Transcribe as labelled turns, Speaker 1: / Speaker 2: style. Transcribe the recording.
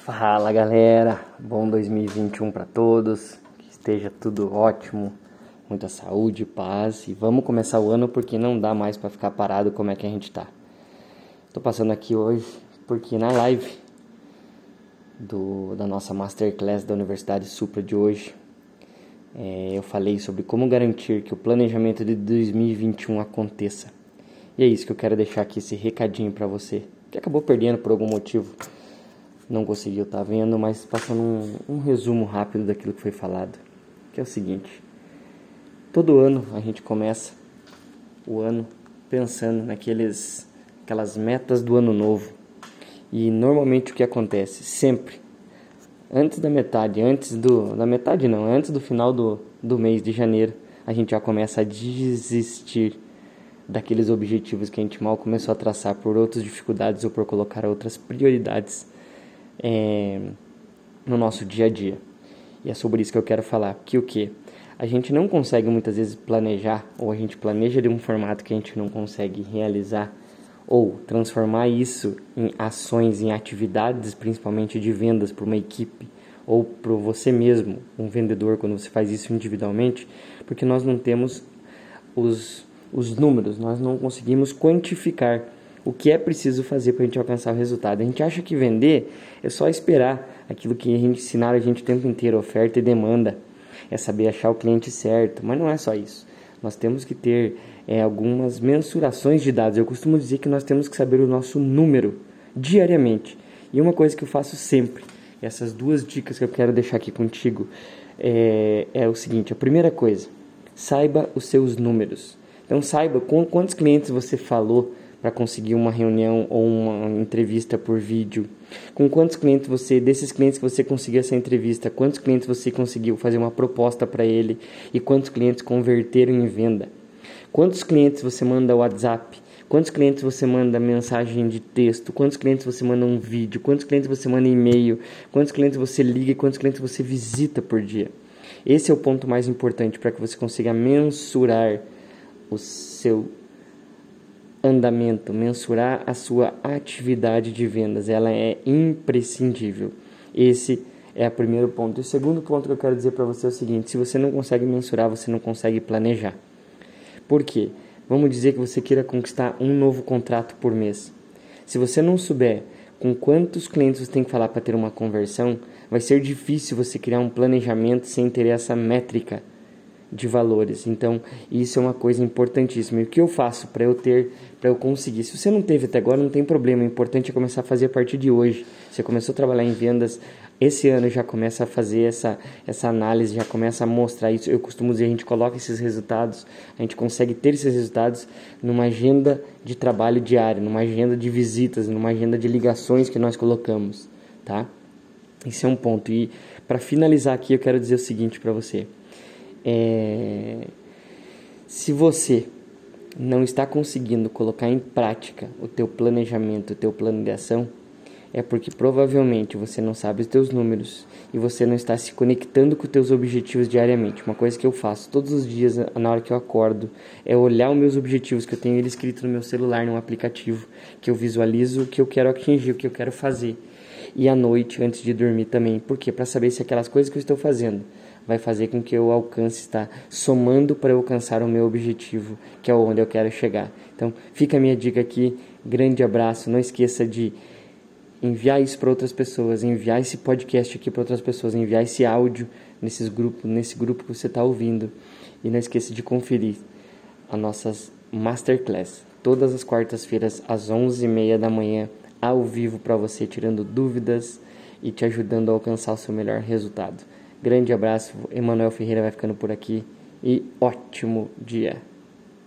Speaker 1: Fala galera, bom 2021 para todos, que esteja tudo ótimo, muita saúde, paz. E vamos começar o ano porque não dá mais para ficar parado como é que a gente tá. Tô passando aqui hoje porque na live do, da nossa Masterclass da Universidade Supra de hoje é, eu falei sobre como garantir que o planejamento de 2021 aconteça. E é isso que eu quero deixar aqui esse recadinho para você que acabou perdendo por algum motivo não conseguiu estar tá vendo, mas passando um, um resumo rápido daquilo que foi falado, que é o seguinte: todo ano a gente começa o ano pensando naqueles aquelas metas do ano novo. E normalmente o que acontece? Sempre. Antes da metade, antes do da metade não, antes do final do, do mês de janeiro, a gente já começa a desistir daqueles objetivos que a gente mal começou a traçar por outras dificuldades ou por colocar outras prioridades é, no nosso dia a dia. E é sobre isso que eu quero falar. Que o que? A gente não consegue muitas vezes planejar, ou a gente planeja de um formato que a gente não consegue realizar, ou transformar isso em ações, em atividades, principalmente de vendas para uma equipe, ou para você mesmo, um vendedor, quando você faz isso individualmente, porque nós não temos os, os números, nós não conseguimos quantificar o que é preciso fazer para a gente alcançar o resultado. A gente acha que vender é só esperar aquilo que a gente ensinaram a gente o tempo inteiro, oferta e demanda. É saber achar o cliente certo, mas não é só isso. Nós temos que ter é, algumas mensurações de dados. Eu costumo dizer que nós temos que saber o nosso número diariamente. E uma coisa que eu faço sempre, essas duas dicas que eu quero deixar aqui contigo, é, é o seguinte: a primeira coisa, saiba os seus números. Então saiba quantos clientes você falou para conseguir uma reunião ou uma entrevista por vídeo? Com quantos clientes você, desses clientes que você conseguiu essa entrevista, quantos clientes você conseguiu fazer uma proposta para ele e quantos clientes converteram em venda? Quantos clientes você manda WhatsApp? Quantos clientes você manda mensagem de texto? Quantos clientes você manda um vídeo? Quantos clientes você manda e-mail? Quantos clientes você liga e quantos clientes você visita por dia? Esse é o ponto mais importante para que você consiga mensurar o seu andamento, mensurar a sua atividade de vendas, ela é imprescindível. Esse é o primeiro ponto. E o segundo ponto que eu quero dizer para você é o seguinte: se você não consegue mensurar, você não consegue planejar. Por quê? Vamos dizer que você queira conquistar um novo contrato por mês. Se você não souber com quantos clientes você tem que falar para ter uma conversão, vai ser difícil você criar um planejamento sem ter essa métrica de valores. Então, isso é uma coisa importantíssima. E o que eu faço para eu ter, para eu conseguir? Se você não teve até agora, não tem problema. O importante é começar a fazer a partir de hoje. Você começou a trabalhar em vendas esse ano já começa a fazer essa, essa análise, já começa a mostrar isso. Eu costumo dizer, a gente coloca esses resultados, a gente consegue ter esses resultados numa agenda de trabalho diário, numa agenda de visitas, numa agenda de ligações que nós colocamos, tá? Esse é um ponto. E para finalizar aqui, eu quero dizer o seguinte para você. É... Se você não está conseguindo colocar em prática o teu planejamento, o teu plano de ação, é porque provavelmente você não sabe os teus números e você não está se conectando com os teus objetivos diariamente. Uma coisa que eu faço todos os dias na hora que eu acordo é olhar os meus objetivos que eu tenho ele escrito no meu celular, num aplicativo, que eu visualizo o que eu quero atingir, o que eu quero fazer. E à noite, antes de dormir também. Por quê? Para saber se aquelas coisas que eu estou fazendo vai fazer com que eu alcance, está somando para eu alcançar o meu objetivo, que é onde eu quero chegar. Então, fica a minha dica aqui. Grande abraço. Não esqueça de enviar isso para outras pessoas, enviar esse podcast aqui para outras pessoas, enviar esse áudio nesses grupos, nesse grupo que você está ouvindo. E não esqueça de conferir as nossas masterclass todas as quartas-feiras às 11h30 da manhã, ao vivo para você, tirando dúvidas e te ajudando a alcançar o seu melhor resultado. Grande abraço, Emanuel Ferreira vai ficando por aqui e ótimo dia!